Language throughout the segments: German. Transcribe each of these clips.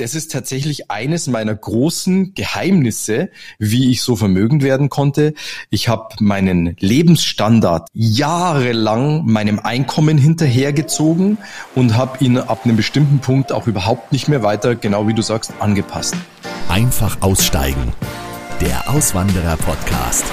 das ist tatsächlich eines meiner großen Geheimnisse, wie ich so vermögend werden konnte. Ich habe meinen Lebensstandard jahrelang meinem Einkommen hinterhergezogen und habe ihn ab einem bestimmten Punkt auch überhaupt nicht mehr weiter, genau wie du sagst, angepasst. Einfach aussteigen. Der Auswanderer Podcast.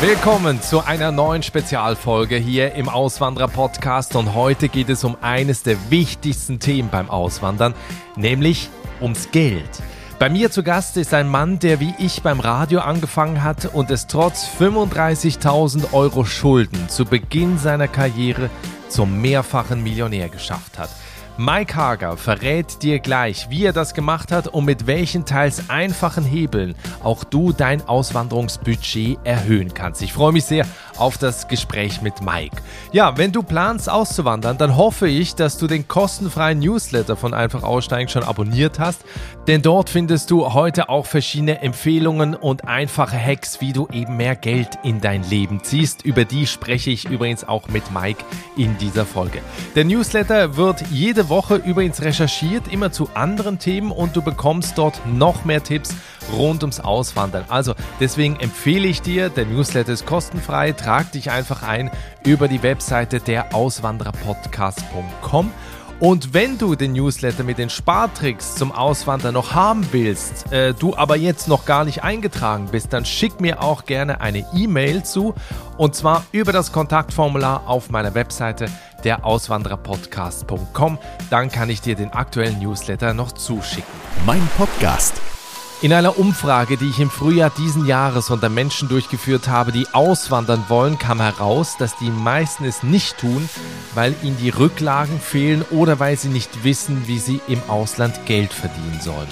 Willkommen zu einer neuen Spezialfolge hier im Auswanderer Podcast und heute geht es um eines der wichtigsten Themen beim Auswandern, nämlich ums Geld. Bei mir zu Gast ist ein Mann, der wie ich beim Radio angefangen hat und es trotz 35.000 Euro Schulden zu Beginn seiner Karriere zum mehrfachen Millionär geschafft hat. Mike Hager verrät dir gleich, wie er das gemacht hat und mit welchen teils einfachen Hebeln auch du dein Auswanderungsbudget erhöhen kannst. Ich freue mich sehr auf das Gespräch mit Mike. Ja, wenn du planst auszuwandern, dann hoffe ich, dass du den kostenfreien Newsletter von Einfach Aussteigen schon abonniert hast, denn dort findest du heute auch verschiedene Empfehlungen und einfache Hacks, wie du eben mehr Geld in dein Leben ziehst. Über die spreche ich übrigens auch mit Mike in dieser Folge. Der Newsletter wird jede Woche übrigens recherchiert, immer zu anderen Themen und du bekommst dort noch mehr Tipps rund ums Auswandern. Also deswegen empfehle ich dir, der Newsletter ist kostenfrei, trag dich einfach ein über die Webseite der Auswandererpodcast.com und wenn du den Newsletter mit den Spartricks zum Auswandern noch haben willst, äh, du aber jetzt noch gar nicht eingetragen bist, dann schick mir auch gerne eine E-Mail zu und zwar über das Kontaktformular auf meiner Webseite der Auswandererpodcast.com. Dann kann ich dir den aktuellen Newsletter noch zuschicken. Mein Podcast in einer Umfrage, die ich im Frühjahr diesen Jahres unter Menschen durchgeführt habe, die auswandern wollen, kam heraus, dass die meisten es nicht tun, weil ihnen die Rücklagen fehlen oder weil sie nicht wissen, wie sie im Ausland Geld verdienen sollen.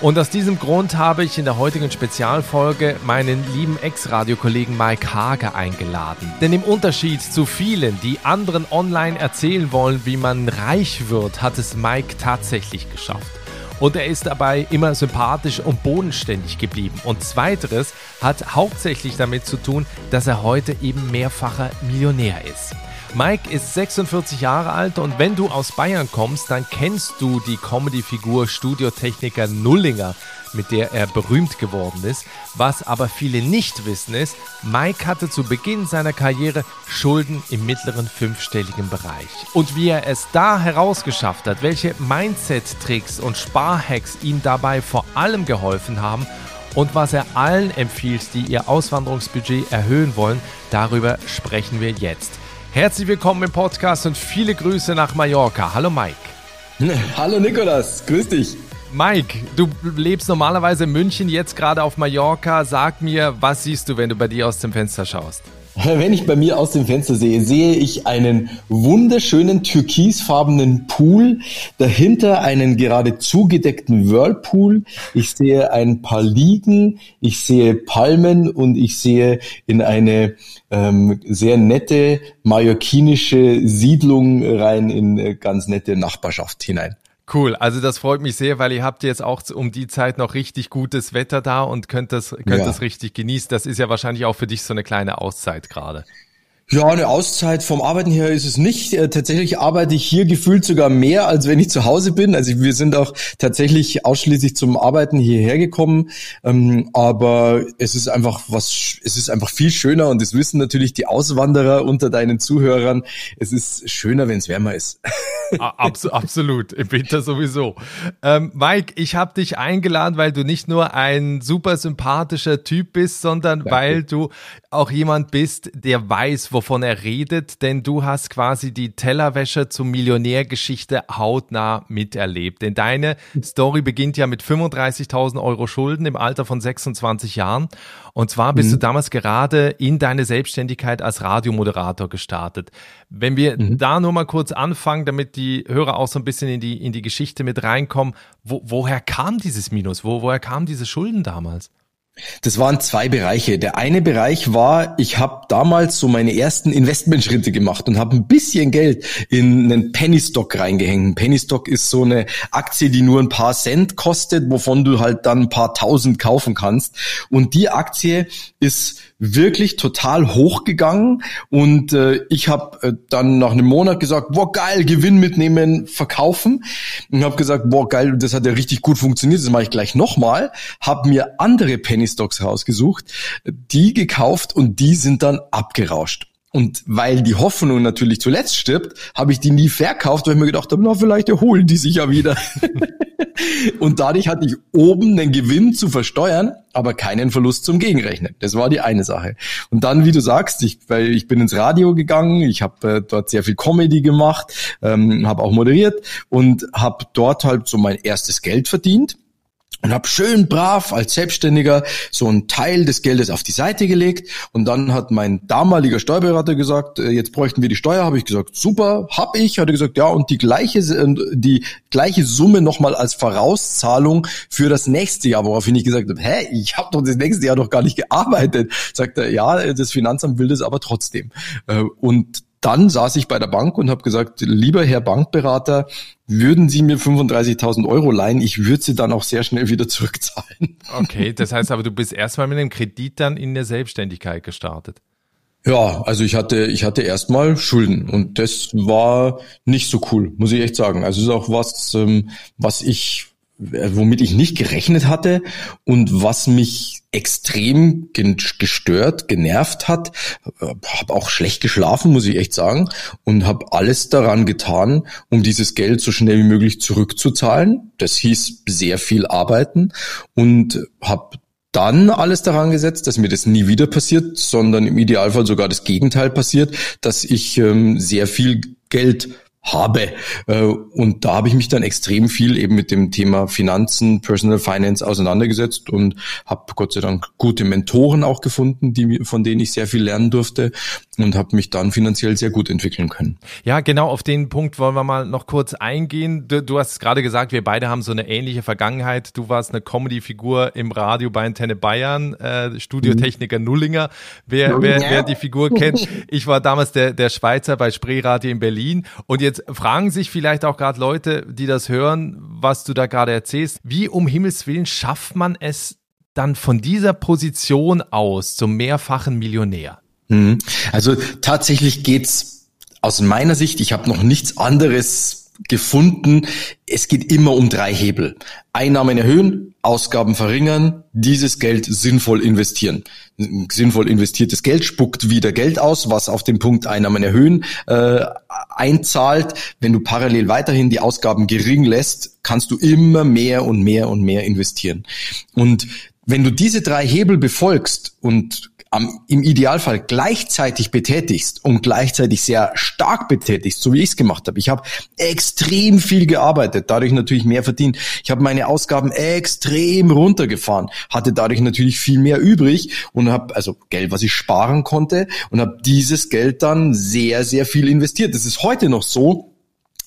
Und aus diesem Grund habe ich in der heutigen Spezialfolge meinen lieben Ex-Radiokollegen Mike Hager eingeladen. Denn im Unterschied zu vielen, die anderen online erzählen wollen, wie man reich wird, hat es Mike tatsächlich geschafft. Und er ist dabei immer sympathisch und bodenständig geblieben. Und zweiteres hat hauptsächlich damit zu tun, dass er heute eben mehrfacher Millionär ist. Mike ist 46 Jahre alt und wenn du aus Bayern kommst, dann kennst du die Comedy-Figur Studiotechniker Nullinger, mit der er berühmt geworden ist. Was aber viele nicht wissen ist, Mike hatte zu Beginn seiner Karriere Schulden im mittleren fünfstelligen Bereich. Und wie er es da herausgeschafft hat, welche Mindset-Tricks und Sparhacks ihm dabei vor allem geholfen haben und was er allen empfiehlt, die ihr Auswanderungsbudget erhöhen wollen, darüber sprechen wir jetzt. Herzlich willkommen im Podcast und viele Grüße nach Mallorca. Hallo Mike. Hallo Nikolas, grüß dich. Mike, du lebst normalerweise in München, jetzt gerade auf Mallorca. Sag mir, was siehst du, wenn du bei dir aus dem Fenster schaust? Wenn ich bei mir aus dem Fenster sehe, sehe ich einen wunderschönen türkisfarbenen Pool, dahinter einen gerade zugedeckten Whirlpool. Ich sehe ein paar Liegen, ich sehe Palmen und ich sehe in eine ähm, sehr nette mallorquinische Siedlung rein in äh, ganz nette Nachbarschaft hinein. Cool, also das freut mich sehr, weil ihr habt jetzt auch um die Zeit noch richtig gutes Wetter da und könnt das, könnt ja. das richtig genießen. Das ist ja wahrscheinlich auch für dich so eine kleine Auszeit gerade. Ja, eine Auszeit vom Arbeiten her ist es nicht. Äh, tatsächlich arbeite ich hier gefühlt sogar mehr, als wenn ich zu Hause bin. Also wir sind auch tatsächlich ausschließlich zum Arbeiten hierher gekommen. Ähm, aber es ist einfach was, es ist einfach viel schöner und das wissen natürlich die Auswanderer unter deinen Zuhörern. Es ist schöner, wenn es wärmer ist. Abs absolut, im Winter sowieso. Ähm, Mike, ich habe dich eingeladen, weil du nicht nur ein super sympathischer Typ bist, sondern Danke. weil du auch jemand bist, der weiß, wovon er redet, denn du hast quasi die Tellerwäsche zum Millionärgeschichte hautnah miterlebt. Denn deine Story beginnt ja mit 35.000 Euro Schulden im Alter von 26 Jahren. Und zwar bist mhm. du damals gerade in deine Selbstständigkeit als Radiomoderator gestartet. Wenn wir mhm. da nur mal kurz anfangen, damit die Hörer auch so ein bisschen in die, in die Geschichte mit reinkommen, wo, woher kam dieses Minus? Wo, woher kamen diese Schulden damals? Das waren zwei Bereiche. Der eine Bereich war, ich habe damals so meine ersten Investmentschritte gemacht und habe ein bisschen Geld in einen Penny Stock reingehängt. Ein Penny Stock ist so eine Aktie, die nur ein paar Cent kostet, wovon du halt dann ein paar tausend kaufen kannst. Und die Aktie ist wirklich total hochgegangen und äh, ich habe äh, dann nach einem Monat gesagt, boah geil, Gewinn mitnehmen, verkaufen und habe gesagt, boah geil, das hat ja richtig gut funktioniert, das mache ich gleich nochmal, habe mir andere Penny Stocks rausgesucht, die gekauft und die sind dann abgerauscht. Und weil die Hoffnung natürlich zuletzt stirbt, habe ich die nie verkauft, weil ich mir gedacht habe, na, vielleicht erholen die sich ja wieder. und dadurch hatte ich oben den Gewinn zu versteuern, aber keinen Verlust zum Gegenrechnen. Das war die eine Sache. Und dann, wie du sagst, ich, weil ich bin ins Radio gegangen, ich habe äh, dort sehr viel Comedy gemacht, ähm, habe auch moderiert und habe dort halt so mein erstes Geld verdient und habe schön brav als Selbstständiger so einen Teil des Geldes auf die Seite gelegt. Und dann hat mein damaliger Steuerberater gesagt, äh, jetzt bräuchten wir die Steuer, habe ich gesagt, super, hab ich, hat er gesagt, ja und die gleiche die gleiche Summe nochmal als Vorauszahlung für das nächste Jahr, woraufhin ich gesagt habe, hä, ich habe doch das nächste Jahr noch gar nicht gearbeitet. Sagt er, ja, das Finanzamt will das aber trotzdem. Äh, und dann saß ich bei der Bank und habe gesagt, lieber Herr Bankberater, würden Sie mir 35.000 Euro leihen, ich würde sie dann auch sehr schnell wieder zurückzahlen. Okay, das heißt aber, du bist erstmal mit einem Kredit dann in der Selbstständigkeit gestartet. Ja, also ich hatte, ich hatte erstmal Schulden und das war nicht so cool, muss ich echt sagen. Also es ist auch was, ähm, was ich äh, womit ich nicht gerechnet hatte und was mich extrem gestört, genervt hat, habe auch schlecht geschlafen, muss ich echt sagen, und habe alles daran getan, um dieses Geld so schnell wie möglich zurückzuzahlen. Das hieß sehr viel arbeiten. Und habe dann alles daran gesetzt, dass mir das nie wieder passiert, sondern im Idealfall sogar das Gegenteil passiert, dass ich ähm, sehr viel Geld habe. Äh, und da habe ich mich dann extrem viel eben mit dem Thema Finanzen, Personal Finance auseinandergesetzt und habe Gott sei Dank gute Mentoren auch gefunden, die, von denen ich sehr viel lernen durfte und habe mich dann finanziell sehr gut entwickeln können. Ja, genau auf den Punkt wollen wir mal noch kurz eingehen. Du, du hast gerade gesagt, wir beide haben so eine ähnliche Vergangenheit. Du warst eine Comedy-Figur im Radio bei Antenne Bayern, äh, Studiotechniker mhm. Nullinger, wer, wer, wer die Figur kennt. Ich war damals der, der Schweizer bei Spreeradio in Berlin und jetzt fragen sich vielleicht auch gerade Leute, die das hören, was du da gerade erzählst. Wie um Himmels Willen schafft man es dann von dieser Position aus zum mehrfachen Millionär? Mhm. Also tatsächlich geht's aus meiner Sicht, ich habe noch nichts anderes gefunden. Es geht immer um drei Hebel. Einnahmen erhöhen, Ausgaben verringern, dieses Geld sinnvoll investieren. Sinnvoll investiertes Geld spuckt wieder Geld aus, was auf den Punkt Einnahmen erhöhen äh, einzahlt. Wenn du parallel weiterhin die Ausgaben gering lässt, kannst du immer mehr und mehr und mehr investieren. Und wenn du diese drei Hebel befolgst und am, im Idealfall gleichzeitig betätigst und gleichzeitig sehr stark betätigst, so wie ich es gemacht habe. Ich habe extrem viel gearbeitet, dadurch natürlich mehr verdient. Ich habe meine Ausgaben extrem runtergefahren, hatte dadurch natürlich viel mehr übrig und habe also Geld, was ich sparen konnte und habe dieses Geld dann sehr, sehr viel investiert. Das ist heute noch so,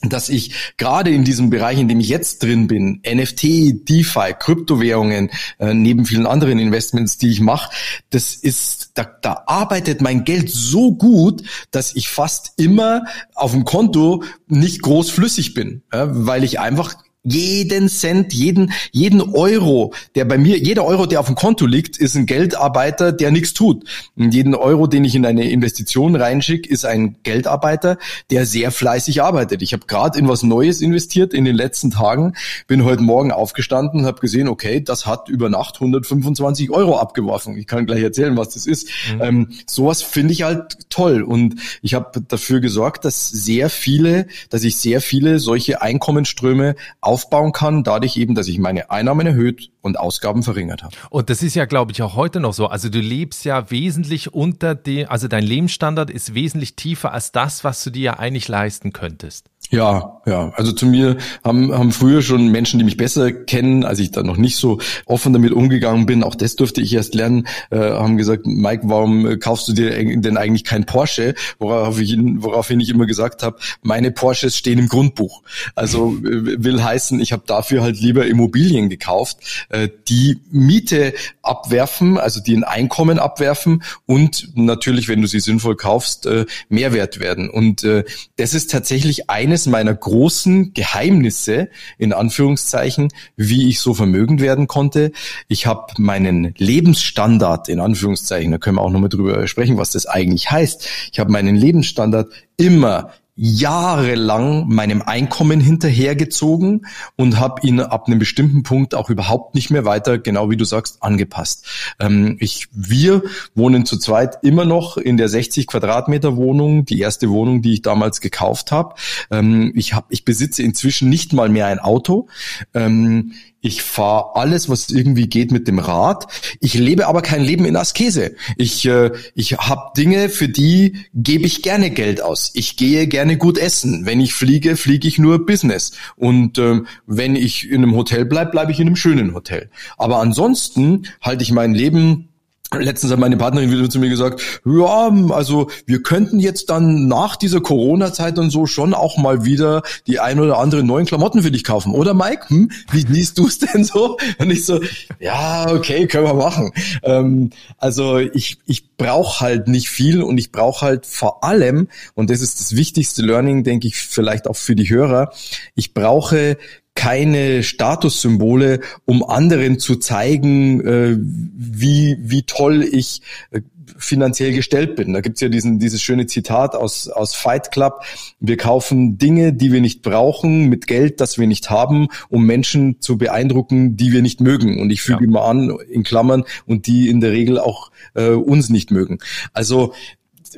dass ich gerade in diesem Bereich, in dem ich jetzt drin bin, NFT, DeFi, Kryptowährungen, äh, neben vielen anderen Investments, die ich mache, das ist, da, da arbeitet mein Geld so gut, dass ich fast immer auf dem Konto nicht groß flüssig bin, ja, weil ich einfach jeden Cent, jeden, jeden Euro, der bei mir, jeder Euro, der auf dem Konto liegt, ist ein Geldarbeiter, der nichts tut. Und jeden Euro, den ich in eine Investition reinschicke, ist ein Geldarbeiter, der sehr fleißig arbeitet. Ich habe gerade in was Neues investiert in den letzten Tagen, bin heute Morgen aufgestanden und habe gesehen, okay, das hat über Nacht 125 Euro abgeworfen. Ich kann gleich erzählen, was das ist. Mhm. Ähm, sowas finde ich halt toll. Und ich habe dafür gesorgt, dass sehr viele, dass ich sehr viele solche Einkommensströme aufbauen kann, dadurch eben, dass ich meine Einnahmen erhöht und Ausgaben verringert habe. Und das ist ja, glaube ich, auch heute noch so. Also du lebst ja wesentlich unter dem, also dein Lebensstandard ist wesentlich tiefer als das, was du dir ja eigentlich leisten könntest. Ja, ja. Also zu mir haben, haben früher schon Menschen, die mich besser kennen, als ich da noch nicht so offen damit umgegangen bin, auch das durfte ich erst lernen, äh, haben gesagt, Mike, warum kaufst du dir denn eigentlich kein Porsche? Worauf ich, woraufhin ich immer gesagt habe, meine Porsches stehen im Grundbuch. Also will heißen, ich habe dafür halt lieber Immobilien gekauft, äh, die Miete abwerfen, also die ein Einkommen abwerfen und natürlich, wenn du sie sinnvoll kaufst, äh, Mehrwert werden. Und äh, das ist tatsächlich eines meiner großen Geheimnisse, in Anführungszeichen, wie ich so vermögend werden konnte. Ich habe meinen Lebensstandard, in Anführungszeichen, da können wir auch nochmal drüber sprechen, was das eigentlich heißt. Ich habe meinen Lebensstandard immer jahrelang meinem Einkommen hinterhergezogen und habe ihn ab einem bestimmten Punkt auch überhaupt nicht mehr weiter, genau wie du sagst, angepasst. Ähm, ich, wir wohnen zu zweit immer noch in der 60 Quadratmeter Wohnung, die erste Wohnung, die ich damals gekauft habe. Ähm, ich, hab, ich besitze inzwischen nicht mal mehr ein Auto. Ähm, ich fahre alles, was irgendwie geht mit dem Rad. Ich lebe aber kein Leben in Askese. Ich, äh, ich habe Dinge, für die gebe ich gerne Geld aus. Ich gehe gerne gut essen. Wenn ich fliege, fliege ich nur Business. Und äh, wenn ich in einem Hotel bleibe, bleibe ich in einem schönen Hotel. Aber ansonsten halte ich mein Leben Letztens hat meine Partnerin wieder zu mir gesagt, ja, also wir könnten jetzt dann nach dieser Corona-Zeit und so schon auch mal wieder die ein oder andere neuen Klamotten für dich kaufen, oder Mike? Hm? Wie liest du es denn so? Und ich so, ja, okay, können wir machen. Ähm, also ich, ich brauche halt nicht viel und ich brauche halt vor allem, und das ist das wichtigste Learning, denke ich, vielleicht auch für die Hörer, ich brauche keine Statussymbole, um anderen zu zeigen, äh, wie, wie toll ich äh, finanziell gestellt bin. Da gibt's ja diesen, dieses schöne Zitat aus, aus Fight Club. Wir kaufen Dinge, die wir nicht brauchen, mit Geld, das wir nicht haben, um Menschen zu beeindrucken, die wir nicht mögen. Und ich füge ja. immer an, in Klammern, und die in der Regel auch äh, uns nicht mögen. Also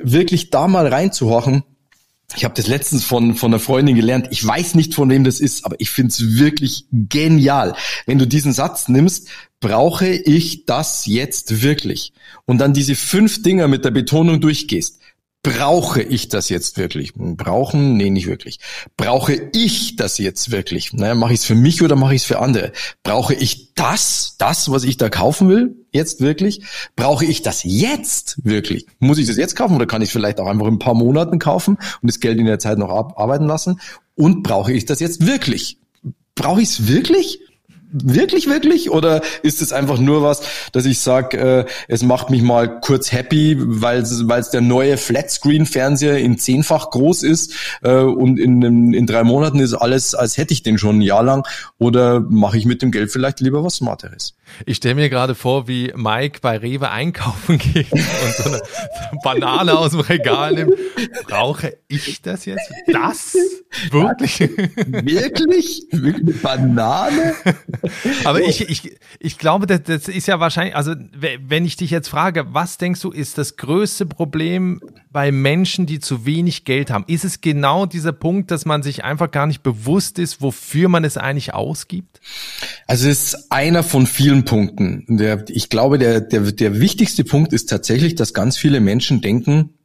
wirklich da mal reinzuhorchen, ich habe das letztens von, von einer Freundin gelernt. Ich weiß nicht, von wem das ist, aber ich finde es wirklich genial. Wenn du diesen Satz nimmst, brauche ich das jetzt wirklich? Und dann diese fünf Dinger mit der Betonung durchgehst brauche ich das jetzt wirklich? Brauchen? Nee, nicht wirklich. Brauche ich das jetzt wirklich? Naja, mache ich es für mich oder mache ich es für andere? Brauche ich das, das, was ich da kaufen will, jetzt wirklich? Brauche ich das jetzt wirklich? Muss ich das jetzt kaufen oder kann ich vielleicht auch einfach in ein paar Monaten kaufen und das Geld in der Zeit noch arbeiten lassen? Und brauche ich das jetzt wirklich? Brauche ich es wirklich? Wirklich, wirklich? Oder ist es einfach nur was, dass ich sage, äh, es macht mich mal kurz happy, weil es der neue Flatscreen-Fernseher in zehnfach groß ist äh, und in, in, drei Monaten ist alles, als hätte ich den schon ein Jahr lang? Oder mache ich mit dem Geld vielleicht lieber was Smarteres? Ich stelle mir gerade vor, wie Mike bei Rewe einkaufen geht und so eine Banane aus dem Regal nimmt. Brauche ich das jetzt? Das? Wirklich? Wirklich? Wirklich Banane? Aber ich, ich, ich glaube, das, das ist ja wahrscheinlich, also wenn ich dich jetzt frage, was denkst du, ist das größte Problem bei Menschen, die zu wenig Geld haben? Ist es genau dieser Punkt, dass man sich einfach gar nicht bewusst ist, wofür man es eigentlich ausgibt? Also es ist einer von vielen Punkten. Der, ich glaube, der, der, der wichtigste Punkt ist tatsächlich, dass ganz viele Menschen denken,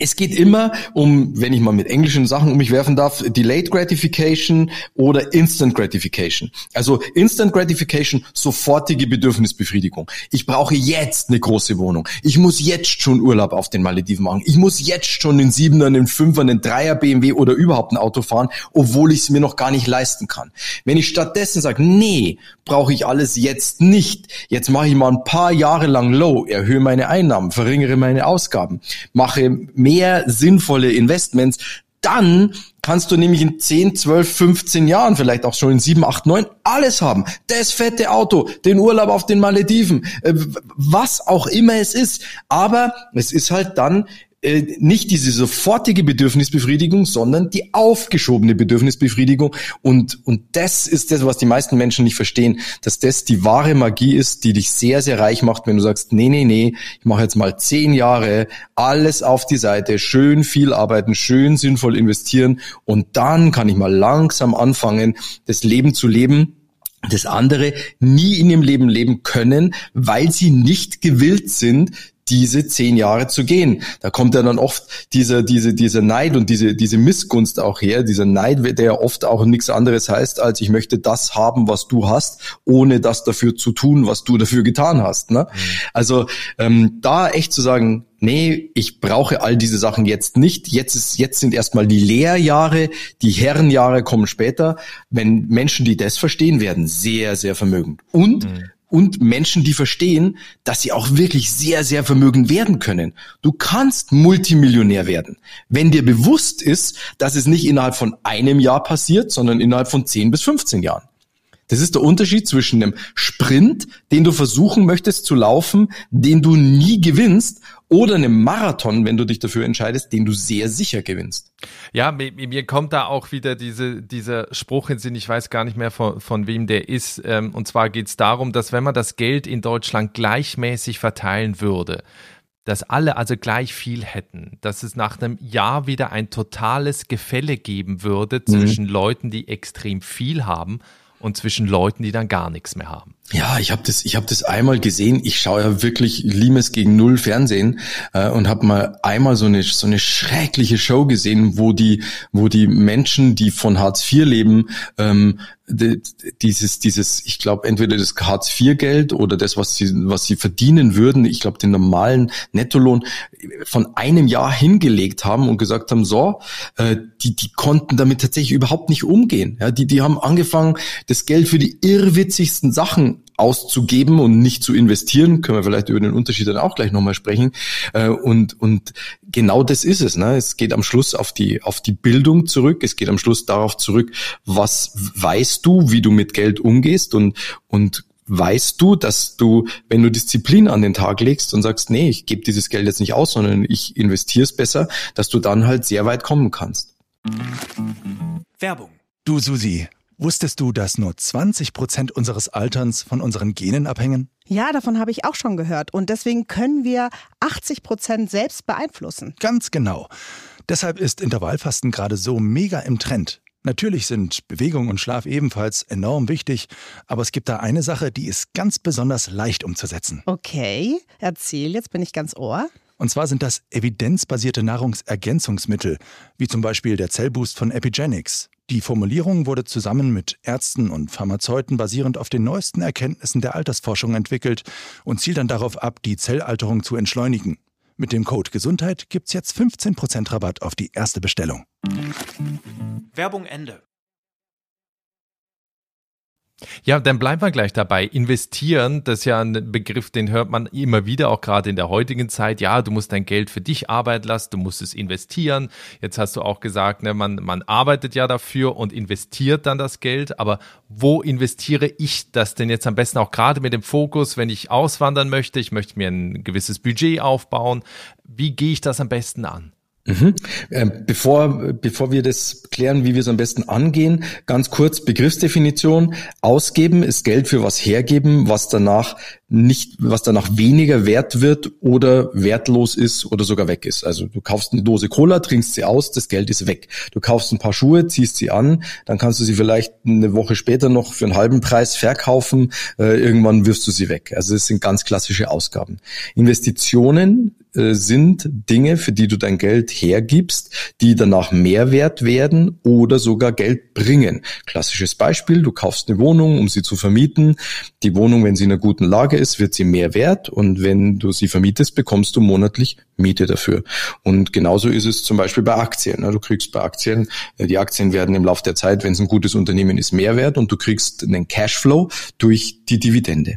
es geht immer um, wenn ich mal mit englischen Sachen um mich werfen darf, Delayed Gratification oder Instant Gratification. Also Instant Gratification, sofortige Bedürfnisbefriedigung. Ich brauche jetzt eine große Wohnung. Ich muss jetzt schon Urlaub auf den Malediven machen. Ich muss jetzt schon einen Siebener, einen Fünfer, einen Dreier BMW oder überhaupt ein Auto fahren, obwohl ich es mir noch gar nicht leisten kann. Wenn ich stattdessen sage, nee, brauche ich alles jetzt nicht. Jetzt mache ich mal ein paar Jahre lang low, erhöhe meine Einnahmen, verringere meine Ausgaben, mache mehr sinnvolle Investments, dann kannst du nämlich in 10, 12, 15 Jahren, vielleicht auch schon in 7, 8, 9, alles haben. Das fette Auto, den Urlaub auf den Malediven, äh, was auch immer es ist. Aber es ist halt dann äh, nicht diese sofortige Bedürfnisbefriedigung, sondern die aufgeschobene Bedürfnisbefriedigung. Und, und das ist das, was die meisten Menschen nicht verstehen, dass das die wahre Magie ist, die dich sehr, sehr reich macht, wenn du sagst, nee, nee, nee, ich mache jetzt mal zehn Jahre, alles auf die Seite, schön viel arbeiten, schön sinnvoll investieren und dann kann ich mal langsam anfangen, das Leben zu leben, das andere nie in ihrem Leben leben können, weil sie nicht gewillt sind, diese zehn Jahre zu gehen. Da kommt ja dann oft dieser, diese, dieser Neid und diese, diese Missgunst auch her, dieser Neid, der ja oft auch nichts anderes heißt, als ich möchte das haben, was du hast, ohne das dafür zu tun, was du dafür getan hast. Ne? Mhm. Also ähm, da echt zu sagen, nee, ich brauche all diese Sachen jetzt nicht. Jetzt ist, jetzt sind erstmal die Lehrjahre, die Herrenjahre kommen später. Wenn Menschen, die das verstehen, werden sehr, sehr vermögend. Und mhm und Menschen, die verstehen, dass sie auch wirklich sehr, sehr vermögend werden können. Du kannst Multimillionär werden, wenn dir bewusst ist, dass es nicht innerhalb von einem Jahr passiert, sondern innerhalb von 10 bis 15 Jahren. Das ist der Unterschied zwischen einem Sprint, den du versuchen möchtest zu laufen, den du nie gewinnst, oder einem Marathon, wenn du dich dafür entscheidest, den du sehr sicher gewinnst. Ja, mir, mir kommt da auch wieder diese, dieser Spruch in Sinn, ich weiß gar nicht mehr von, von wem der ist. Ähm, und zwar geht es darum, dass wenn man das Geld in Deutschland gleichmäßig verteilen würde, dass alle also gleich viel hätten, dass es nach einem Jahr wieder ein totales Gefälle geben würde mhm. zwischen mhm. Leuten, die extrem viel haben und zwischen Leuten, die dann gar nichts mehr haben. Ja, ich habe das, ich habe das einmal gesehen. Ich schaue ja wirklich Limes gegen Null Fernsehen äh, und habe mal einmal so eine so eine schreckliche Show gesehen, wo die, wo die Menschen, die von Hartz IV leben, ähm, dieses, dieses, ich glaube, entweder das Hartz-IV-Geld oder das, was sie, was sie verdienen würden, ich glaube, den normalen Nettolohn von einem Jahr hingelegt haben und gesagt haben, so, äh, die, die konnten damit tatsächlich überhaupt nicht umgehen. Ja, die, die haben angefangen, das Geld für die irrwitzigsten Sachen auszugeben und nicht zu investieren, können wir vielleicht über den Unterschied dann auch gleich nochmal sprechen. Äh, und, und genau das ist es. Ne? Es geht am Schluss auf die, auf die Bildung zurück. Es geht am Schluss darauf zurück, was weißt du, wie du mit Geld umgehst und, und weißt du, dass du, wenn du Disziplin an den Tag legst und sagst, nee, ich gebe dieses Geld jetzt nicht aus, sondern ich investiere es besser, dass du dann halt sehr weit kommen kannst. Werbung. Du Susi, Wusstest du, dass nur 20 Prozent unseres Alterns von unseren Genen abhängen? Ja, davon habe ich auch schon gehört. Und deswegen können wir 80 Prozent selbst beeinflussen. Ganz genau. Deshalb ist Intervallfasten gerade so mega im Trend. Natürlich sind Bewegung und Schlaf ebenfalls enorm wichtig, aber es gibt da eine Sache, die ist ganz besonders leicht umzusetzen. Okay, erzähl, jetzt bin ich ganz ohr. Und zwar sind das evidenzbasierte Nahrungsergänzungsmittel, wie zum Beispiel der Zellboost von Epigenics. Die Formulierung wurde zusammen mit Ärzten und Pharmazeuten basierend auf den neuesten Erkenntnissen der Altersforschung entwickelt und zielt dann darauf ab, die Zellalterung zu entschleunigen. Mit dem Code Gesundheit gibt's jetzt 15% Rabatt auf die erste Bestellung. Werbung Ende. Ja, dann bleiben wir gleich dabei. Investieren, das ist ja ein Begriff, den hört man immer wieder, auch gerade in der heutigen Zeit. Ja, du musst dein Geld für dich arbeiten lassen, du musst es investieren. Jetzt hast du auch gesagt, ne, man, man arbeitet ja dafür und investiert dann das Geld. Aber wo investiere ich das denn jetzt am besten auch gerade mit dem Fokus, wenn ich auswandern möchte? Ich möchte mir ein gewisses Budget aufbauen. Wie gehe ich das am besten an? Mhm. Ähm, bevor, bevor wir das klären, wie wir es am besten angehen, ganz kurz Begriffsdefinition. Ausgeben ist Geld für was hergeben, was danach nicht, was danach weniger wert wird oder wertlos ist oder sogar weg ist. Also du kaufst eine Dose Cola, trinkst sie aus, das Geld ist weg. Du kaufst ein paar Schuhe, ziehst sie an, dann kannst du sie vielleicht eine Woche später noch für einen halben Preis verkaufen, äh, irgendwann wirfst du sie weg. Also es sind ganz klassische Ausgaben. Investitionen äh, sind Dinge, für die du dein Geld hergibst, die danach mehr wert werden oder sogar Geld bringen. Klassisches Beispiel, du kaufst eine Wohnung, um sie zu vermieten. Die Wohnung, wenn sie in einer guten Lage ist, wird sie mehr wert und wenn du sie vermietest, bekommst du monatlich Miete dafür. Und genauso ist es zum Beispiel bei Aktien. Du kriegst bei Aktien, äh, die Aktien werden im Laufe der Zeit, wenn es ein gutes Unternehmen ist, mehr wert und du kriegst einen Cashflow durch die Dividende.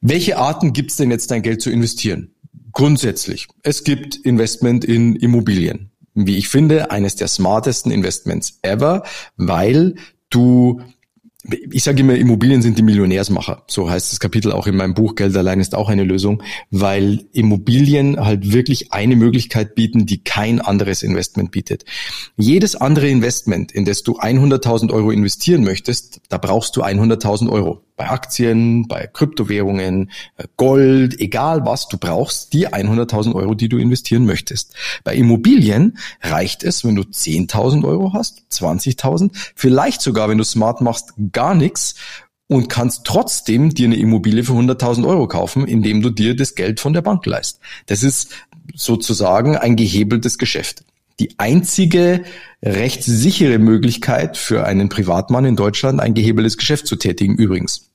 Welche Arten gibt es denn jetzt, dein Geld zu investieren? Grundsätzlich, es gibt Investment in Immobilien. Wie ich finde, eines der smartesten Investments ever, weil du ich sage immer, Immobilien sind die Millionärsmacher. So heißt das Kapitel auch in meinem Buch. Geld allein ist auch eine Lösung, weil Immobilien halt wirklich eine Möglichkeit bieten, die kein anderes Investment bietet. Jedes andere Investment, in das du 100.000 Euro investieren möchtest, da brauchst du 100.000 Euro bei Aktien, bei Kryptowährungen, äh, Gold, egal was, du brauchst die 100.000 Euro, die du investieren möchtest. Bei Immobilien reicht es, wenn du 10.000 Euro hast, 20.000, vielleicht sogar, wenn du smart machst, gar nichts und kannst trotzdem dir eine Immobilie für 100.000 Euro kaufen, indem du dir das Geld von der Bank leist. Das ist sozusagen ein gehebeltes Geschäft. Die einzige rechtssichere Möglichkeit für einen Privatmann in Deutschland, ein gehebeltes Geschäft zu tätigen, übrigens.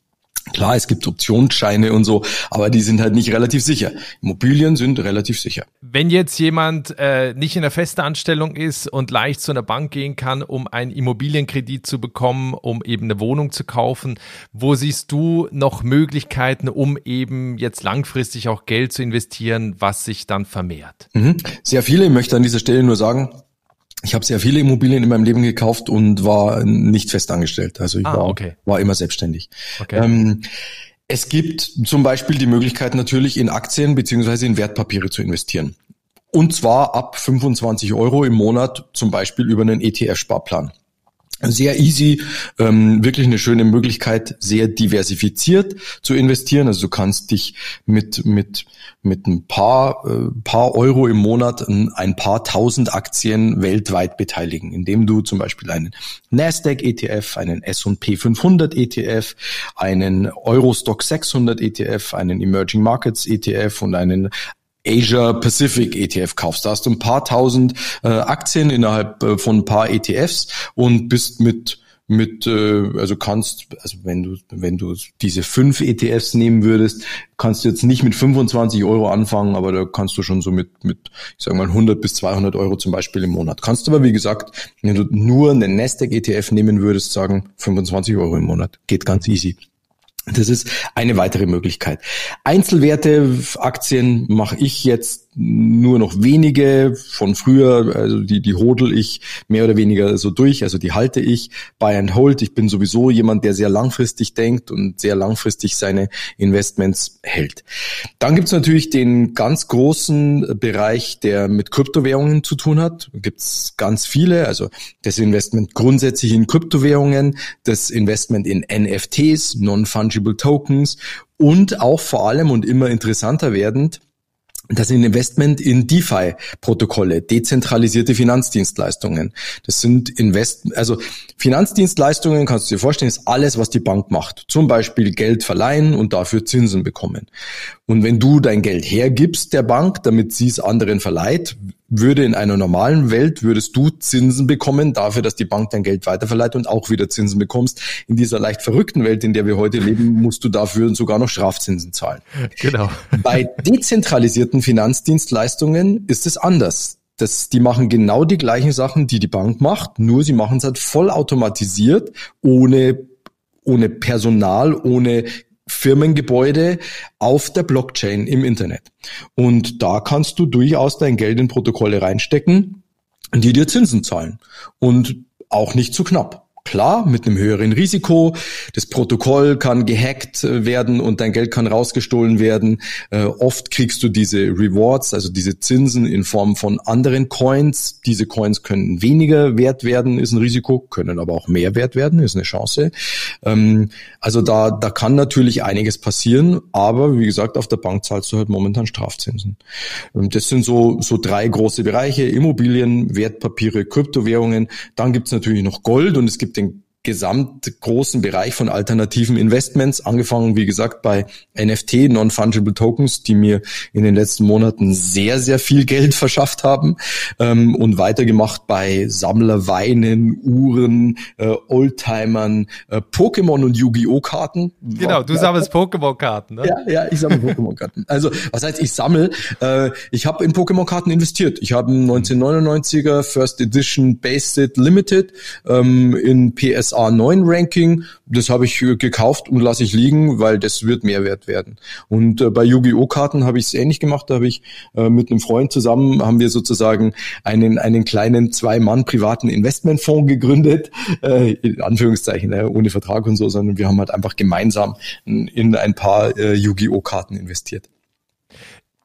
Klar, es gibt Optionsscheine und so, aber die sind halt nicht relativ sicher. Immobilien sind relativ sicher. Wenn jetzt jemand äh, nicht in einer festen Anstellung ist und leicht zu einer Bank gehen kann, um einen Immobilienkredit zu bekommen, um eben eine Wohnung zu kaufen, wo siehst du noch Möglichkeiten, um eben jetzt langfristig auch Geld zu investieren, was sich dann vermehrt? Mhm. Sehr viele. Ich möchte an dieser Stelle nur sagen, ich habe sehr viele Immobilien in meinem Leben gekauft und war nicht fest angestellt. Also ich ah, war, okay. war immer selbstständig. Okay. Ähm, es gibt zum Beispiel die Möglichkeit natürlich in Aktien beziehungsweise in Wertpapiere zu investieren. Und zwar ab 25 Euro im Monat, zum Beispiel über einen ETF-Sparplan sehr easy, ähm, wirklich eine schöne Möglichkeit, sehr diversifiziert zu investieren. Also du kannst dich mit mit mit ein paar äh, paar Euro im Monat ein, ein paar tausend Aktien weltweit beteiligen, indem du zum Beispiel einen Nasdaq ETF, einen S&P 500 ETF, einen Eurostock 600 ETF, einen Emerging Markets ETF und einen Asia Pacific ETF kaufst. Da hast du ein paar tausend äh, Aktien innerhalb äh, von ein paar ETFs und bist mit mit, äh, also kannst, also wenn du, wenn du diese fünf ETFs nehmen würdest, kannst du jetzt nicht mit 25 Euro anfangen, aber da kannst du schon so mit, mit, ich sag mal 100 bis 200 Euro zum Beispiel im Monat. Kannst du aber, wie gesagt, wenn du nur einen Nasdaq ETF nehmen würdest, sagen 25 Euro im Monat. Geht ganz easy. Das ist eine weitere Möglichkeit. Einzelwerte, Aktien mache ich jetzt nur noch wenige von früher, also die, die hodel ich mehr oder weniger so durch, also die halte ich, buy and hold. Ich bin sowieso jemand, der sehr langfristig denkt und sehr langfristig seine Investments hält. Dann gibt's natürlich den ganz großen Bereich, der mit Kryptowährungen zu tun hat. Gibt's ganz viele, also das Investment grundsätzlich in Kryptowährungen, das Investment in NFTs, Non-Fungible Tokens und auch vor allem und immer interessanter werdend das sind Investment in DeFi-Protokolle, dezentralisierte Finanzdienstleistungen. Das sind Invest, also Finanzdienstleistungen kannst du dir vorstellen, ist alles, was die Bank macht. Zum Beispiel Geld verleihen und dafür Zinsen bekommen. Und wenn du dein Geld hergibst der Bank, damit sie es anderen verleiht, würde in einer normalen Welt, würdest du Zinsen bekommen dafür, dass die Bank dein Geld weiterverleiht und auch wieder Zinsen bekommst. In dieser leicht verrückten Welt, in der wir heute leben, musst du dafür sogar noch Strafzinsen zahlen. Genau. Bei dezentralisierten Finanzdienstleistungen ist es anders. Das, die machen genau die gleichen Sachen, die die Bank macht, nur sie machen es halt vollautomatisiert, ohne ohne Personal, ohne Firmengebäude auf der Blockchain im Internet. Und da kannst du durchaus dein Geld in Protokolle reinstecken, die dir Zinsen zahlen. Und auch nicht zu knapp. Klar, mit einem höheren Risiko. Das Protokoll kann gehackt äh, werden und dein Geld kann rausgestohlen werden. Äh, oft kriegst du diese Rewards, also diese Zinsen in Form von anderen Coins. Diese Coins können weniger wert werden, ist ein Risiko, können aber auch mehr wert werden, ist eine Chance. Ähm, also da, da kann natürlich einiges passieren, aber wie gesagt, auf der Bank zahlst du halt momentan Strafzinsen. Und das sind so, so drei große Bereiche, Immobilien, Wertpapiere, Kryptowährungen. Dann gibt's natürlich noch Gold und es gibt den gesamt großen Bereich von alternativen Investments, angefangen, wie gesagt, bei NFT, Non-Fungible Tokens, die mir in den letzten Monaten sehr, sehr viel Geld verschafft haben ähm, und weitergemacht bei Sammlerweinen, Uhren, äh, Oldtimern, äh, Pokémon und Yu-Gi-Oh! Karten. Genau, du sammelst Pokémon-Karten, ne? Ja, ja, ich sammle Pokémon-Karten. Also, was heißt, ich sammle? Äh, ich habe in Pokémon-Karten investiert. Ich habe 1999er First Edition Base Set Limited ähm, in PSA A9 Ranking. Das habe ich äh, gekauft und lasse ich liegen, weil das wird Mehrwert werden. Und äh, bei Yu-Gi-Oh! Karten habe ich es ähnlich gemacht. Da habe ich äh, mit einem Freund zusammen, haben wir sozusagen einen, einen kleinen zwei-Mann privaten Investmentfonds gegründet, äh, in Anführungszeichen, äh, ohne Vertrag und so, sondern wir haben halt einfach gemeinsam in ein paar äh, Yu-Gi-Oh! Karten investiert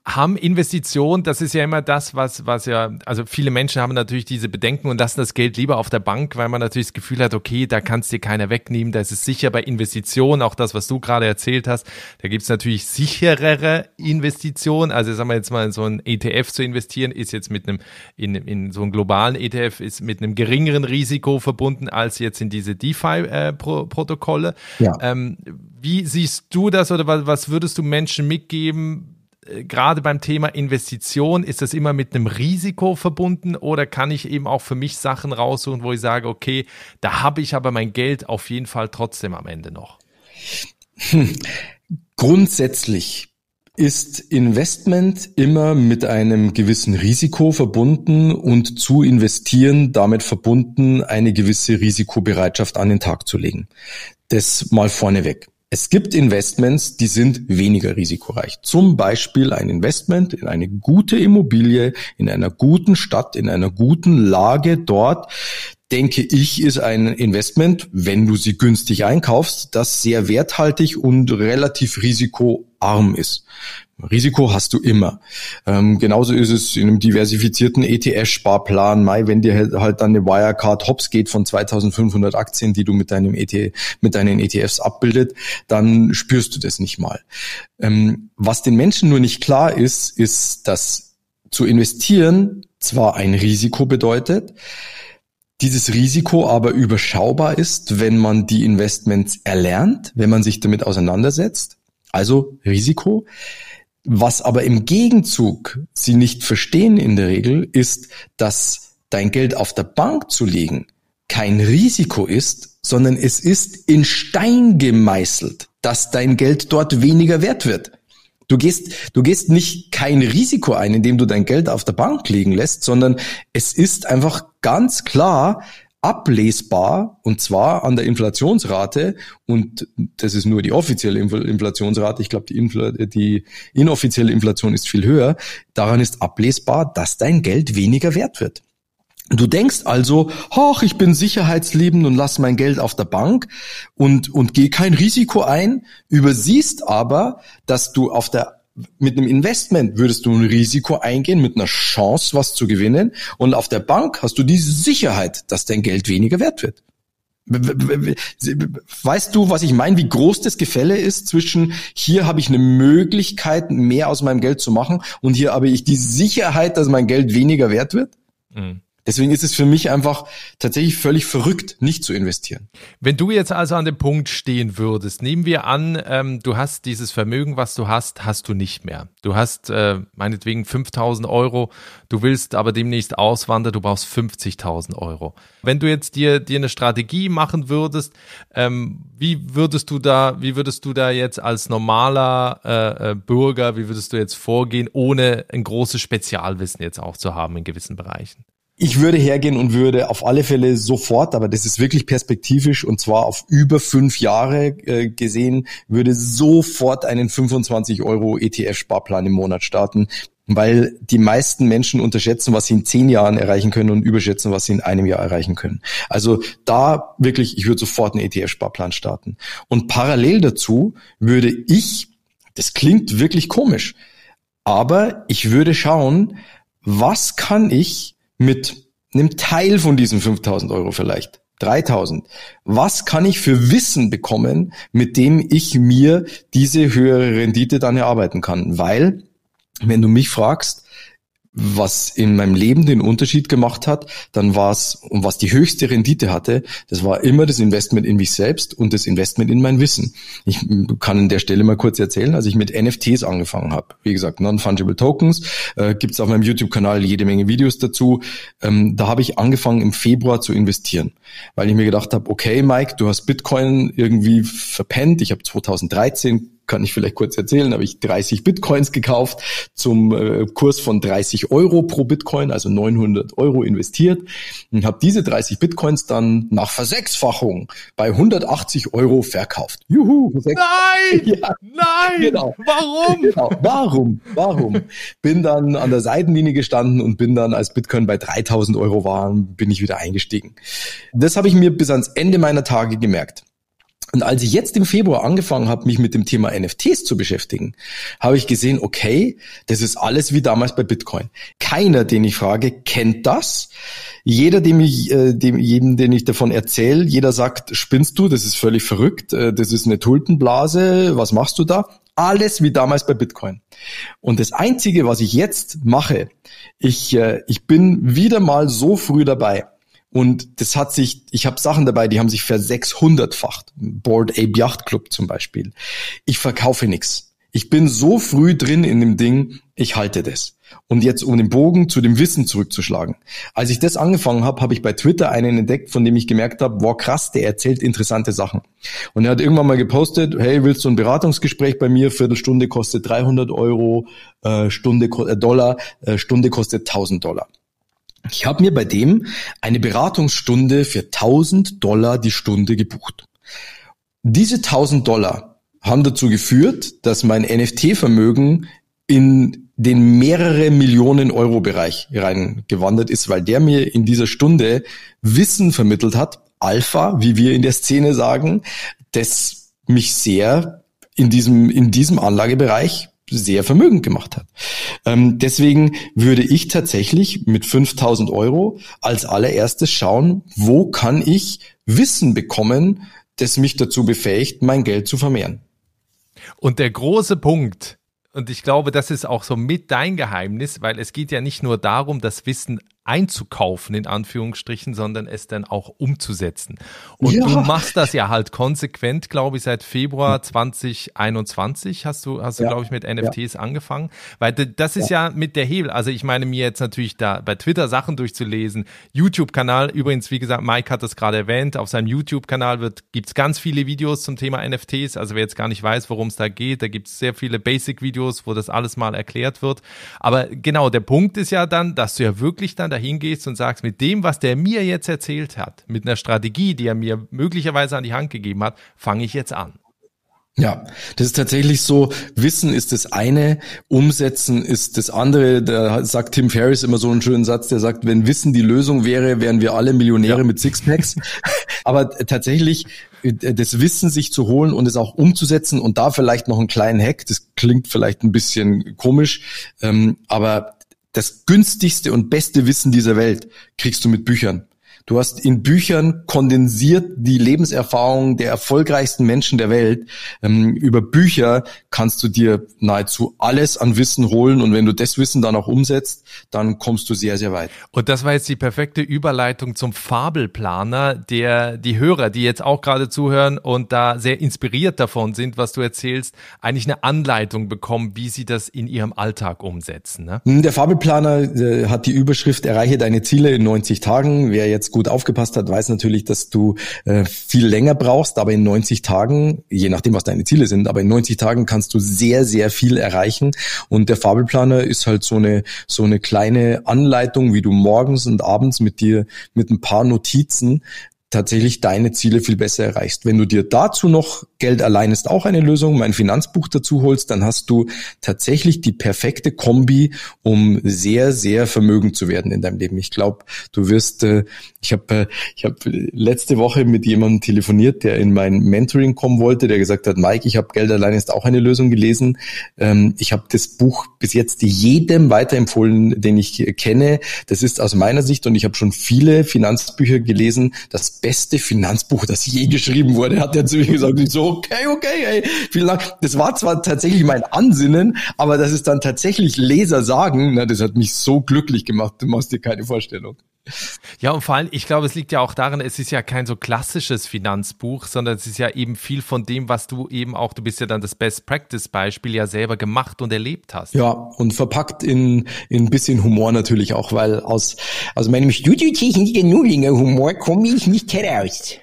haben Investitionen, das ist ja immer das, was, was ja, also viele Menschen haben natürlich diese Bedenken und lassen das Geld lieber auf der Bank, weil man natürlich das Gefühl hat, okay, da kannst dir keiner wegnehmen, da ist es sicher bei Investitionen, auch das, was du gerade erzählt hast, da gibt es natürlich sicherere Investitionen, also sagen wir jetzt mal in so ein ETF zu investieren, ist jetzt mit einem, in, in so einen globalen ETF, ist mit einem geringeren Risiko verbunden als jetzt in diese DeFi-Protokolle. Äh, ja. ähm, wie siehst du das oder was, würdest du Menschen mitgeben, gerade beim Thema Investition, ist das immer mit einem Risiko verbunden oder kann ich eben auch für mich Sachen raussuchen, wo ich sage, okay, da habe ich aber mein Geld auf jeden Fall trotzdem am Ende noch? Hm. Grundsätzlich ist Investment immer mit einem gewissen Risiko verbunden und zu investieren damit verbunden, eine gewisse Risikobereitschaft an den Tag zu legen. Das mal vorneweg. Es gibt Investments, die sind weniger risikoreich. Zum Beispiel ein Investment in eine gute Immobilie, in einer guten Stadt, in einer guten Lage dort, denke ich, ist ein Investment, wenn du sie günstig einkaufst, das sehr werthaltig und relativ risikoarm ist. Risiko hast du immer. Ähm, genauso ist es in einem diversifizierten ETF-Sparplan. Mai, wenn dir halt, halt dann eine Wirecard Hops geht von 2500 Aktien, die du mit deinem ETF, mit deinen ETFs abbildet, dann spürst du das nicht mal. Ähm, was den Menschen nur nicht klar ist, ist, dass zu investieren zwar ein Risiko bedeutet, dieses Risiko aber überschaubar ist, wenn man die Investments erlernt, wenn man sich damit auseinandersetzt. Also Risiko. Was aber im Gegenzug sie nicht verstehen in der Regel, ist, dass dein Geld auf der Bank zu legen kein Risiko ist, sondern es ist in Stein gemeißelt, dass dein Geld dort weniger wert wird. Du gehst, du gehst nicht kein Risiko ein, indem du dein Geld auf der Bank liegen lässt, sondern es ist einfach ganz klar, ablesbar und zwar an der Inflationsrate und das ist nur die offizielle Inflationsrate. Ich glaube, die, Infl die inoffizielle Inflation ist viel höher. Daran ist ablesbar, dass dein Geld weniger wert wird. Du denkst also, ach, ich bin sicherheitsliebend und lass mein Geld auf der Bank und, und geh kein Risiko ein, übersiehst aber, dass du auf der mit einem Investment würdest du ein Risiko eingehen, mit einer Chance was zu gewinnen. Und auf der Bank hast du die Sicherheit, dass dein Geld weniger wert wird. Weißt du, was ich meine, wie groß das Gefälle ist zwischen hier habe ich eine Möglichkeit, mehr aus meinem Geld zu machen und hier habe ich die Sicherheit, dass mein Geld weniger wert wird? Mhm. Deswegen ist es für mich einfach tatsächlich völlig verrückt, nicht zu investieren. Wenn du jetzt also an dem Punkt stehen würdest, nehmen wir an, ähm, du hast dieses Vermögen, was du hast, hast du nicht mehr. Du hast äh, meinetwegen 5000 Euro, du willst aber demnächst auswandern, du brauchst 50.000 Euro. Wenn du jetzt dir, dir eine Strategie machen würdest, ähm, wie würdest du da, wie würdest du da jetzt als normaler äh, äh, Bürger, wie würdest du jetzt vorgehen, ohne ein großes Spezialwissen jetzt auch zu haben in gewissen Bereichen? Ich würde hergehen und würde auf alle Fälle sofort, aber das ist wirklich perspektivisch und zwar auf über fünf Jahre äh, gesehen, würde sofort einen 25 Euro ETF-Sparplan im Monat starten, weil die meisten Menschen unterschätzen, was sie in zehn Jahren erreichen können und überschätzen, was sie in einem Jahr erreichen können. Also da wirklich, ich würde sofort einen ETF-Sparplan starten. Und parallel dazu würde ich, das klingt wirklich komisch, aber ich würde schauen, was kann ich mit einem Teil von diesen 5000 Euro vielleicht, 3000. Was kann ich für Wissen bekommen, mit dem ich mir diese höhere Rendite dann erarbeiten kann? Weil, wenn du mich fragst, was in meinem Leben den Unterschied gemacht hat, dann war es, und was die höchste Rendite hatte, das war immer das Investment in mich selbst und das Investment in mein Wissen. Ich kann an der Stelle mal kurz erzählen, als ich mit NFTs angefangen habe. Wie gesagt, Non-Fungible Tokens, äh, gibt es auf meinem YouTube-Kanal jede Menge Videos dazu. Ähm, da habe ich angefangen im Februar zu investieren, weil ich mir gedacht habe, okay Mike, du hast Bitcoin irgendwie verpennt. Ich habe 2013 kann ich vielleicht kurz erzählen, habe ich 30 Bitcoins gekauft zum äh, Kurs von 30 Euro pro Bitcoin, also 900 Euro investiert und habe diese 30 Bitcoins dann nach Versechsfachung bei 180 Euro verkauft. Juhu! Nein! Ja, nein! Genau. Warum? Genau. Warum? Warum? bin dann an der Seitenlinie gestanden und bin dann, als Bitcoin bei 3000 Euro waren, bin ich wieder eingestiegen. Das habe ich mir bis ans Ende meiner Tage gemerkt. Und als ich jetzt im Februar angefangen habe, mich mit dem Thema NFTs zu beschäftigen, habe ich gesehen, okay, das ist alles wie damals bei Bitcoin. Keiner, den ich frage, kennt das. Jeder, dem ich, äh, dem, jedem, den ich davon erzähle, jeder sagt, spinnst du, das ist völlig verrückt, äh, das ist eine Tulpenblase, was machst du da? Alles wie damals bei Bitcoin. Und das Einzige, was ich jetzt mache, ich, äh, ich bin wieder mal so früh dabei. Und das hat sich, ich habe Sachen dabei, die haben sich versechshundertfacht. Board Ape Yacht Club zum Beispiel. Ich verkaufe nichts. Ich bin so früh drin in dem Ding, ich halte das. Und jetzt, um den Bogen zu dem Wissen zurückzuschlagen. Als ich das angefangen habe, habe ich bei Twitter einen entdeckt, von dem ich gemerkt habe, wow krass, der erzählt interessante Sachen. Und er hat irgendwann mal gepostet, hey, willst du ein Beratungsgespräch bei mir? Viertelstunde kostet 300 Euro, äh, Stunde äh, Dollar, äh, Stunde kostet 1000 Dollar. Ich habe mir bei dem eine Beratungsstunde für 1000 Dollar die Stunde gebucht. Diese 1000 Dollar haben dazu geführt, dass mein NFT-Vermögen in den mehrere Millionen Euro Bereich reingewandert ist, weil der mir in dieser Stunde Wissen vermittelt hat, Alpha, wie wir in der Szene sagen, das mich sehr in diesem, in diesem Anlagebereich sehr vermögend gemacht hat. Ähm, deswegen würde ich tatsächlich mit 5000 Euro als allererstes schauen, wo kann ich Wissen bekommen, das mich dazu befähigt, mein Geld zu vermehren. Und der große Punkt, und ich glaube, das ist auch so mit dein Geheimnis, weil es geht ja nicht nur darum, das Wissen einzukaufen, in Anführungsstrichen, sondern es dann auch umzusetzen. Und ja. du machst das ja halt konsequent, glaube ich, seit Februar 2021 hast du, hast du, ja. glaube ich, mit NFTs ja. angefangen. Weil das ist ja. mit der Hebel. Also ich meine, mir jetzt natürlich da bei Twitter Sachen durchzulesen, YouTube-Kanal, übrigens, wie gesagt, Mike hat das gerade erwähnt, auf seinem YouTube-Kanal wird, gibt's ganz viele Videos zum Thema NFTs. Also wer jetzt gar nicht weiß, worum es da geht, da gibt's sehr viele Basic-Videos, wo das alles mal erklärt wird. Aber genau, der Punkt ist ja dann, dass du ja wirklich dann dahin gehst und sagst, mit dem, was der mir jetzt erzählt hat, mit einer Strategie, die er mir möglicherweise an die Hand gegeben hat, fange ich jetzt an. Ja, das ist tatsächlich so. Wissen ist das eine, Umsetzen ist das andere. Da sagt Tim Ferriss immer so einen schönen Satz, der sagt, wenn Wissen die Lösung wäre, wären wir alle Millionäre ja. mit Sixpacks. Aber tatsächlich äh, das Wissen sich zu holen und es auch umzusetzen und da vielleicht noch einen kleinen Hack, das klingt vielleicht ein bisschen komisch, ähm, aber das günstigste und beste Wissen dieser Welt kriegst du mit Büchern. Du hast in Büchern kondensiert die Lebenserfahrung der erfolgreichsten Menschen der Welt. Ähm, über Bücher kannst du dir nahezu alles an Wissen holen und wenn du das Wissen dann auch umsetzt, dann kommst du sehr, sehr weit. Und das war jetzt die perfekte Überleitung zum Fabelplaner, der die Hörer, die jetzt auch gerade zuhören und da sehr inspiriert davon sind, was du erzählst, eigentlich eine Anleitung bekommen, wie sie das in ihrem Alltag umsetzen. Ne? Der Fabelplaner äh, hat die Überschrift Erreiche deine Ziele in 90 Tagen. Wer jetzt gut aufgepasst hat, weiß natürlich, dass du äh, viel länger brauchst, aber in 90 Tagen, je nachdem, was deine Ziele sind, aber in 90 Tagen kannst du sehr, sehr viel erreichen. Und der Fabelplaner ist halt so eine, so eine kleine Anleitung, wie du morgens und abends mit dir, mit ein paar Notizen tatsächlich deine Ziele viel besser erreichst. Wenn du dir dazu noch Geld allein ist auch eine Lösung, mein Finanzbuch dazu holst, dann hast du tatsächlich die perfekte Kombi, um sehr, sehr vermögend zu werden in deinem Leben. Ich glaube, du wirst, äh, ich habe äh, ich hab letzte Woche mit jemandem telefoniert, der in mein Mentoring kommen wollte, der gesagt hat, Mike, ich habe Geld allein ist auch eine Lösung gelesen. Ähm, ich habe das Buch bis jetzt jedem weiterempfohlen, den ich kenne. Das ist aus meiner Sicht und ich habe schon viele Finanzbücher gelesen. Das beste Finanzbuch, das je geschrieben wurde, hat er zu mir gesagt. Ich so, okay, okay, ey, vielen Dank. Das war zwar tatsächlich mein Ansinnen, aber dass es dann tatsächlich Leser sagen, na, das hat mich so glücklich gemacht, du machst dir keine Vorstellung. Ja, und vor allem, ich glaube, es liegt ja auch daran, es ist ja kein so klassisches Finanzbuch, sondern es ist ja eben viel von dem, was du eben auch, du bist ja dann das Best Practice Beispiel, ja selber gemacht und erlebt hast. Ja, und verpackt in, in ein bisschen Humor natürlich auch, weil aus, aus meinem Studiotechniker Nullinger Humor komme ich nicht heraus.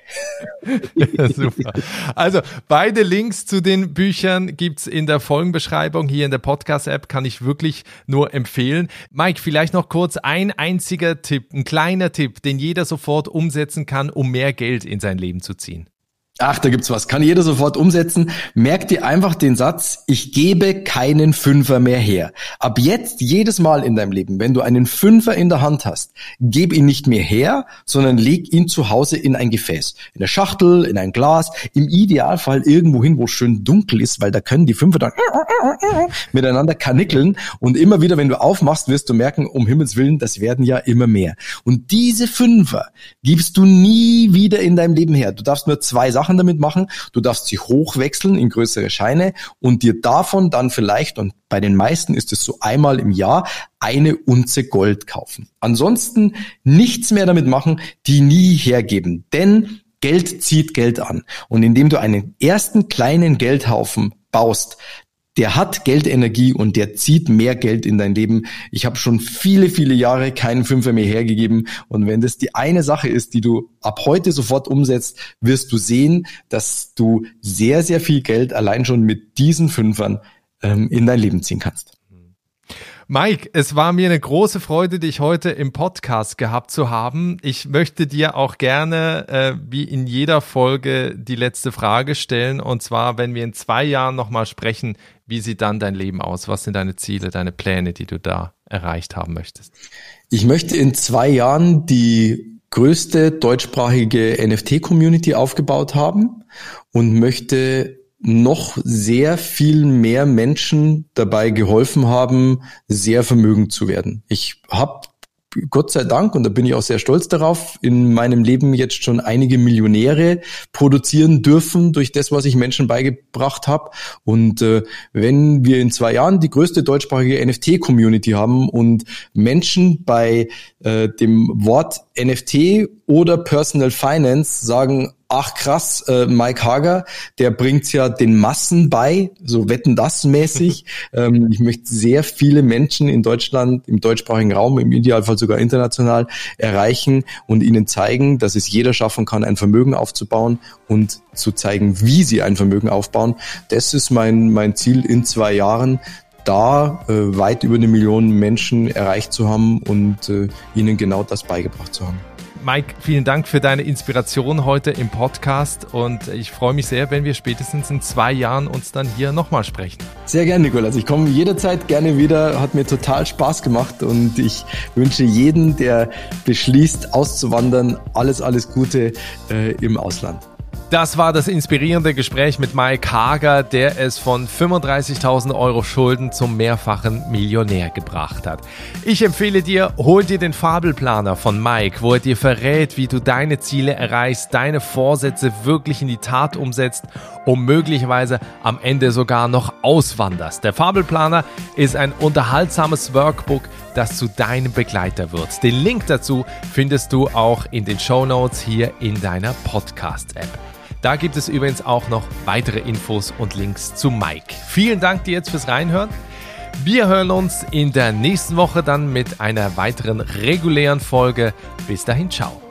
ja, super. Also, beide Links zu den Büchern gibt's in der Folgenbeschreibung hier in der Podcast-App, kann ich wirklich nur empfehlen. Mike, vielleicht noch kurz ein einziger Tipp, ein kleiner Tipp, den jeder sofort umsetzen kann, um mehr Geld in sein Leben zu ziehen? Ach, da gibt's was. Kann jeder sofort umsetzen. Merk dir einfach den Satz, ich gebe keinen Fünfer mehr her. Ab jetzt, jedes Mal in deinem Leben, wenn du einen Fünfer in der Hand hast, gib ihn nicht mehr her, sondern leg ihn zu Hause in ein Gefäß. In der Schachtel, in ein Glas, im Idealfall irgendwo hin, wo schön dunkel ist, weil da können die Fünfer dann miteinander kanickeln. Und immer wieder, wenn du aufmachst, wirst du merken, um Himmels Willen, das werden ja immer mehr. Und diese Fünfer gibst du nie wieder in deinem Leben her. Du darfst nur zwei Sachen Sachen damit machen. Du darfst sie hochwechseln in größere Scheine und dir davon dann vielleicht, und bei den meisten ist es so einmal im Jahr, eine Unze Gold kaufen. Ansonsten nichts mehr damit machen, die nie hergeben. Denn Geld zieht Geld an. Und indem du einen ersten kleinen Geldhaufen baust, der hat Geldenergie und der zieht mehr Geld in dein Leben. Ich habe schon viele, viele Jahre keinen Fünfer mehr hergegeben. Und wenn das die eine Sache ist, die du ab heute sofort umsetzt, wirst du sehen, dass du sehr, sehr viel Geld allein schon mit diesen Fünfern ähm, in dein Leben ziehen kannst. Mike, es war mir eine große Freude, dich heute im Podcast gehabt zu haben. Ich möchte dir auch gerne, äh, wie in jeder Folge, die letzte Frage stellen. Und zwar, wenn wir in zwei Jahren nochmal sprechen, wie sieht dann dein Leben aus? Was sind deine Ziele, deine Pläne, die du da erreicht haben möchtest? Ich möchte in zwei Jahren die größte deutschsprachige NFT-Community aufgebaut haben und möchte noch sehr viel mehr Menschen dabei geholfen haben, sehr vermögend zu werden. Ich habe Gott sei Dank, und da bin ich auch sehr stolz darauf, in meinem Leben jetzt schon einige Millionäre produzieren dürfen durch das, was ich Menschen beigebracht habe. Und äh, wenn wir in zwei Jahren die größte deutschsprachige NFT-Community haben und Menschen bei äh, dem Wort NFT oder Personal Finance sagen, ach krass, äh, Mike Hager, der bringt's ja den Massen bei, so wetten das mäßig. ähm, ich möchte sehr viele Menschen in Deutschland, im deutschsprachigen Raum, im Idealfall sogar international erreichen und ihnen zeigen, dass es jeder schaffen kann, ein Vermögen aufzubauen und zu zeigen, wie sie ein Vermögen aufbauen. Das ist mein, mein Ziel in zwei Jahren, da äh, weit über eine Million Menschen erreicht zu haben und äh, ihnen genau das beigebracht zu haben. Mike, vielen Dank für deine Inspiration heute im Podcast und ich freue mich sehr, wenn wir spätestens in zwei Jahren uns dann hier nochmal sprechen. Sehr gerne, Nikolas. Ich komme jederzeit gerne wieder. Hat mir total Spaß gemacht und ich wünsche jedem, der beschließt, auszuwandern, alles, alles Gute äh, im Ausland. Das war das inspirierende Gespräch mit Mike Hager, der es von 35.000 Euro Schulden zum mehrfachen Millionär gebracht hat. Ich empfehle dir, hol dir den Fabelplaner von Mike, wo er dir verrät, wie du deine Ziele erreichst, deine Vorsätze wirklich in die Tat umsetzt und möglicherweise am Ende sogar noch auswanderst. Der Fabelplaner ist ein unterhaltsames Workbook, das zu deinem Begleiter wird. Den Link dazu findest du auch in den Show Notes hier in deiner Podcast-App. Da gibt es übrigens auch noch weitere Infos und Links zu Mike. Vielen Dank dir jetzt fürs Reinhören. Wir hören uns in der nächsten Woche dann mit einer weiteren regulären Folge. Bis dahin, ciao.